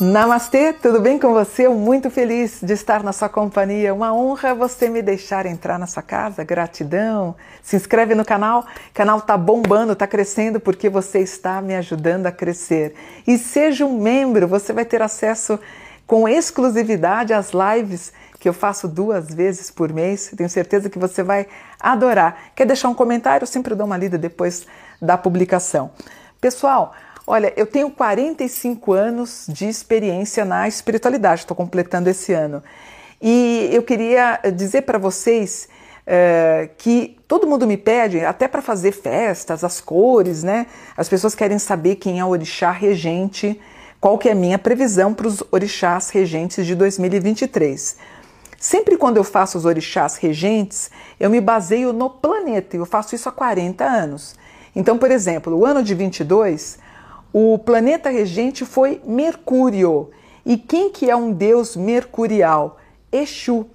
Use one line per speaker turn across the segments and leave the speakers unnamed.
Namastê, tudo bem com você? Eu muito feliz de estar na sua companhia. Uma honra você me deixar entrar na sua casa. Gratidão. Se inscreve no canal. O canal tá bombando, tá crescendo porque você está me ajudando a crescer. E seja um membro, você vai ter acesso com exclusividade às lives que eu faço duas vezes por mês. Tenho certeza que você vai adorar. Quer deixar um comentário? Eu sempre dou uma lida depois da publicação. Pessoal, Olha, eu tenho 45 anos de experiência na espiritualidade, estou completando esse ano. E eu queria dizer para vocês uh, que todo mundo me pede, até para fazer festas, as cores, né? As pessoas querem saber quem é o orixá regente, qual que é a minha previsão para os orixás regentes de 2023. Sempre quando eu faço os orixás regentes, eu me baseio no planeta, e eu faço isso há 40 anos. Então, por exemplo, o ano de 22 o planeta regente foi Mercúrio. E quem que é um deus mercurial? Exu.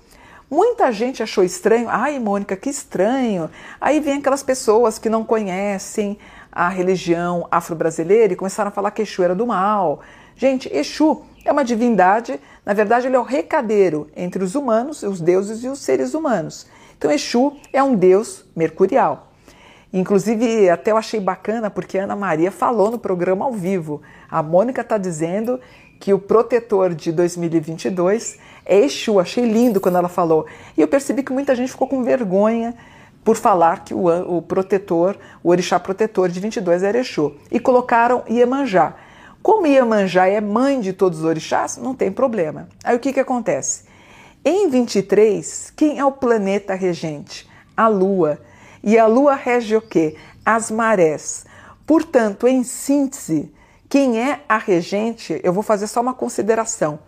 Muita gente achou estranho. Ai, Mônica, que estranho. Aí vem aquelas pessoas que não conhecem a religião afro-brasileira e começaram a falar que Exu era do mal. Gente, Exu é uma divindade, na verdade, ele é o recadeiro entre os humanos, os deuses e os seres humanos. Então, Exu é um deus mercurial. Inclusive, até eu achei bacana porque a Ana Maria falou no programa ao vivo. A Mônica está dizendo que o protetor de 2022 é Exu. Achei lindo quando ela falou. E eu percebi que muita gente ficou com vergonha por falar que o, o protetor, o orixá protetor de 22 era Exu. E colocaram Iemanjá. Como Iemanjá é mãe de todos os orixás, não tem problema. Aí o que, que acontece? Em 23, quem é o planeta regente? A Lua. E a lua rege o quê? As marés. Portanto, em síntese, quem é a regente, eu vou fazer só uma consideração.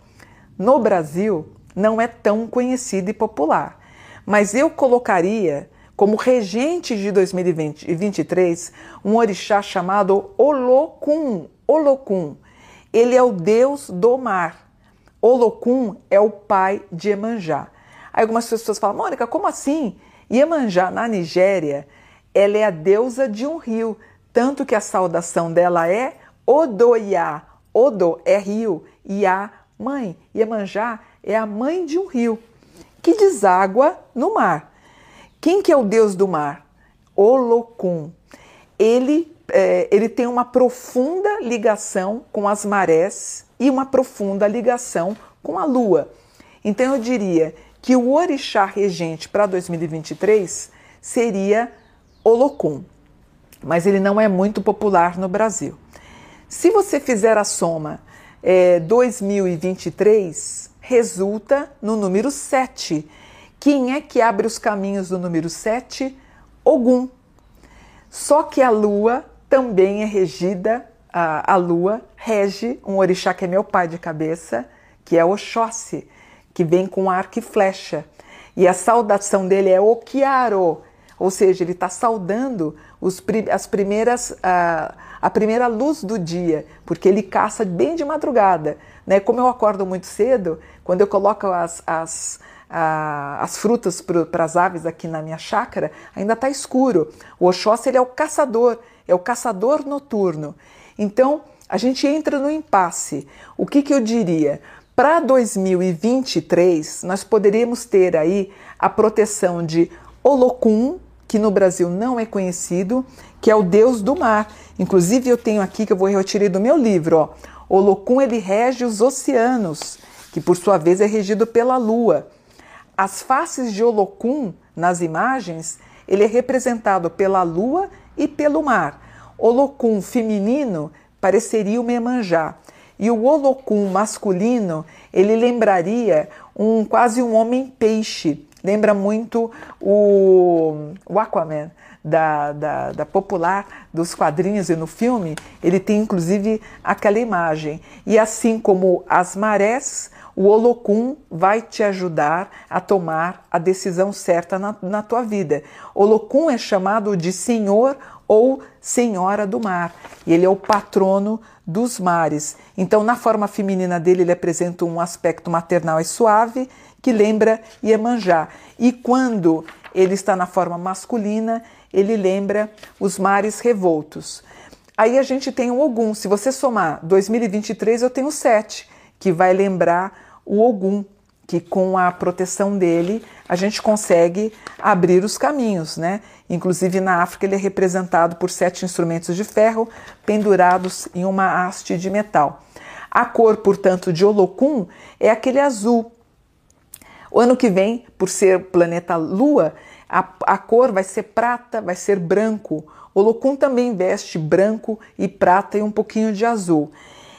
No Brasil, não é tão conhecido e popular, mas eu colocaria como regente de 2023 um orixá chamado Olokun. Olokun. Ele é o deus do mar. Olokun é o pai de Emanjá. Aí algumas pessoas falam, Mônica, como assim? Iemanjá, na Nigéria, ela é a deusa de um rio, tanto que a saudação dela é Odoiá. Odo é rio, Iá, mãe. Iemanjá é a mãe de um rio que deságua no mar. Quem que é o deus do mar? Olokun. Ele, é, ele tem uma profunda ligação com as marés e uma profunda ligação com a lua. Então eu diria que o orixá regente para 2023 seria Olocum, mas ele não é muito popular no Brasil. Se você fizer a soma é, 2023, resulta no número 7. Quem é que abre os caminhos do número 7? Ogum. Só que a lua também é regida, a, a lua rege um orixá que é meu pai de cabeça, que é Oxóssi que vem com arco e flecha. E a saudação dele é Okiaro, ou seja, ele está saudando os, as primeiras, a, a, primeira luz do dia, porque ele caça bem de madrugada. Né? Como eu acordo muito cedo, quando eu coloco as, as, as frutas para as aves aqui na minha chácara, ainda está escuro. O Oxóssi ele é o caçador, é o caçador noturno. Então, a gente entra no impasse. O que, que eu diria? Para 2023, nós poderíamos ter aí a proteção de Olocum, que no Brasil não é conhecido, que é o deus do mar. Inclusive eu tenho aqui que eu vou retirar do meu livro, ó. Olocum ele rege os oceanos, que por sua vez é regido pela lua. As faces de Olocum nas imagens, ele é representado pela lua e pelo mar. Olocum feminino pareceria o Emanjá. E o Olocum masculino, ele lembraria um quase um homem peixe. Lembra muito o, o Aquaman da, da, da, popular dos quadrinhos e no filme. Ele tem inclusive aquela imagem. E assim como as marés, o Olocum vai te ajudar a tomar a decisão certa na, na tua vida. Olocum é chamado de Senhor ou Senhora do Mar. E ele é o patrono dos mares. Então, na forma feminina dele, ele apresenta um aspecto maternal e suave que lembra Iemanjá. E quando ele está na forma masculina, ele lembra os mares revoltos. Aí a gente tem o Ogum. Se você somar 2023, eu tenho 7, que vai lembrar o Ogum, que com a proteção dele a gente consegue abrir os caminhos, né? Inclusive na África ele é representado por sete instrumentos de ferro pendurados em uma haste de metal. A cor, portanto, de Olocum é aquele azul. O ano que vem, por ser planeta Lua, a, a cor vai ser prata, vai ser branco. Olocum também veste branco e prata e um pouquinho de azul.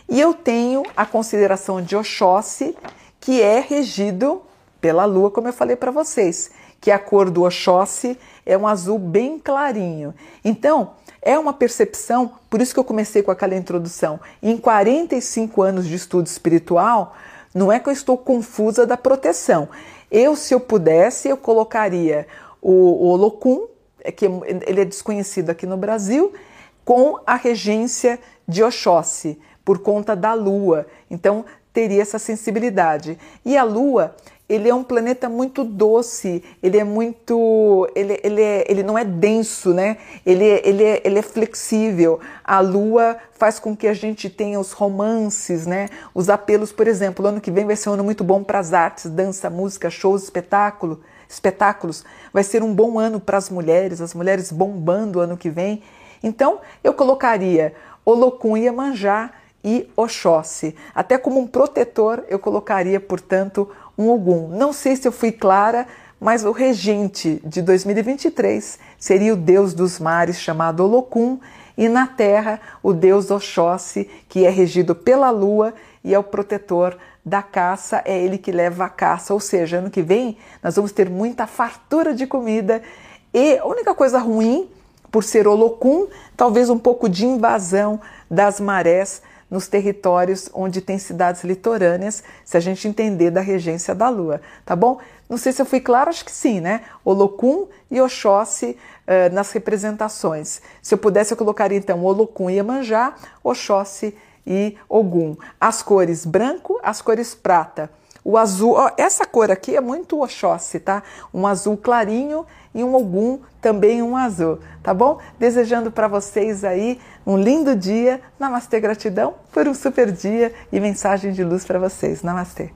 E eu tenho a consideração de Oxóssi, que é regido pela lua, como eu falei para vocês, que a cor do Oxóssi é um azul bem clarinho. Então, é uma percepção, por isso que eu comecei com aquela introdução. Em 45 anos de estudo espiritual, não é que eu estou confusa da proteção. Eu, se eu pudesse, eu colocaria o, o Olocum, é que ele é desconhecido aqui no Brasil, com a regência de Oxóssi, por conta da Lua. Então, teria essa sensibilidade. E a Lua, ele é um planeta muito doce, ele é muito. Ele, ele, é, ele não é denso, né? Ele, ele, é, ele é flexível. A Lua faz com que a gente tenha os romances, né? Os apelos, por exemplo, ano que vem vai ser um ano muito bom para as artes, dança, música, shows, espetáculo, espetáculos. Vai ser um bom ano para as mulheres, as mulheres bombando o ano que vem. Então, eu colocaria Olocum e Iemanjá e Oxóssi. Até como um protetor, eu colocaria, portanto, um Ogum. Não sei se eu fui clara, mas o regente de 2023 seria o deus dos mares chamado Olocum e na terra o deus Oxóssi, que é regido pela lua e é o protetor da caça, é ele que leva a caça, ou seja, ano que vem nós vamos ter muita fartura de comida e a única coisa ruim por ser Olocum, talvez um pouco de invasão das marés nos territórios onde tem cidades litorâneas, se a gente entender da regência da Lua, tá bom? Não sei se eu fui claro, acho que sim, né? Olocum e Oxóssi uh, nas representações. Se eu pudesse, eu colocaria então Olocum e Iemanjá, Oxóssi e Ogum. As cores branco, as cores prata. O azul, ó, essa cor aqui é muito Oxóssi, tá? Um azul clarinho e um Ogum também um azul, tá bom? Desejando para vocês aí um lindo dia. Namastê, gratidão por um super dia e mensagem de luz para vocês. Namastê.